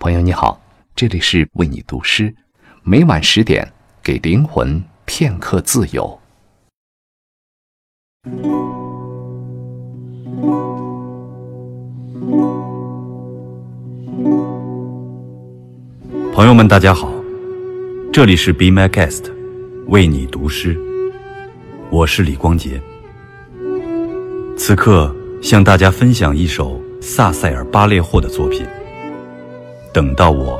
朋友你好，这里是为你读诗，每晚十点给灵魂片刻自由。朋友们，大家好，这里是 Be My Guest，为你读诗，我是李光洁。此刻向大家分享一首萨塞尔·巴列霍的作品。等到我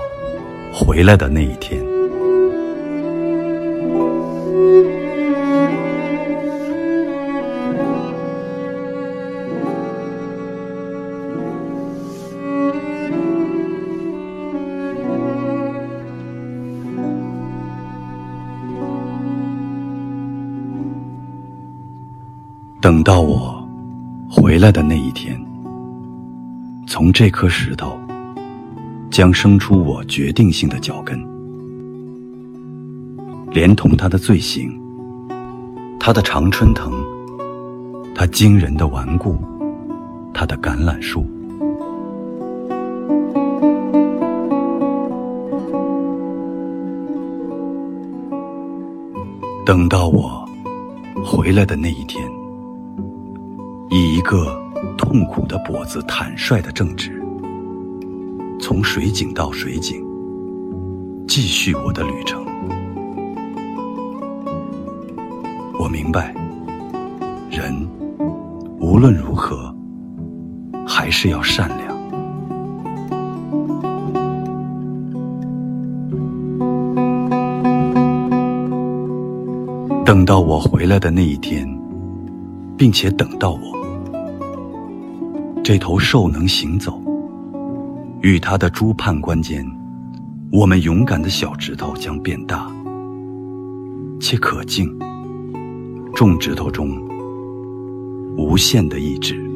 回来的那一天，等到我回来的那一天，从这颗石头。将生出我决定性的脚跟，连同他的罪行，他的常春藤，他惊人的顽固，他的橄榄树。等到我回来的那一天，以一个痛苦的脖子坦率的正直。从水井到水井，继续我的旅程。我明白，人无论如何还是要善良。等到我回来的那一天，并且等到我，这头兽能行走。与他的诸判官间，我们勇敢的小指头将变大，且可敬。众指头中，无限的意志。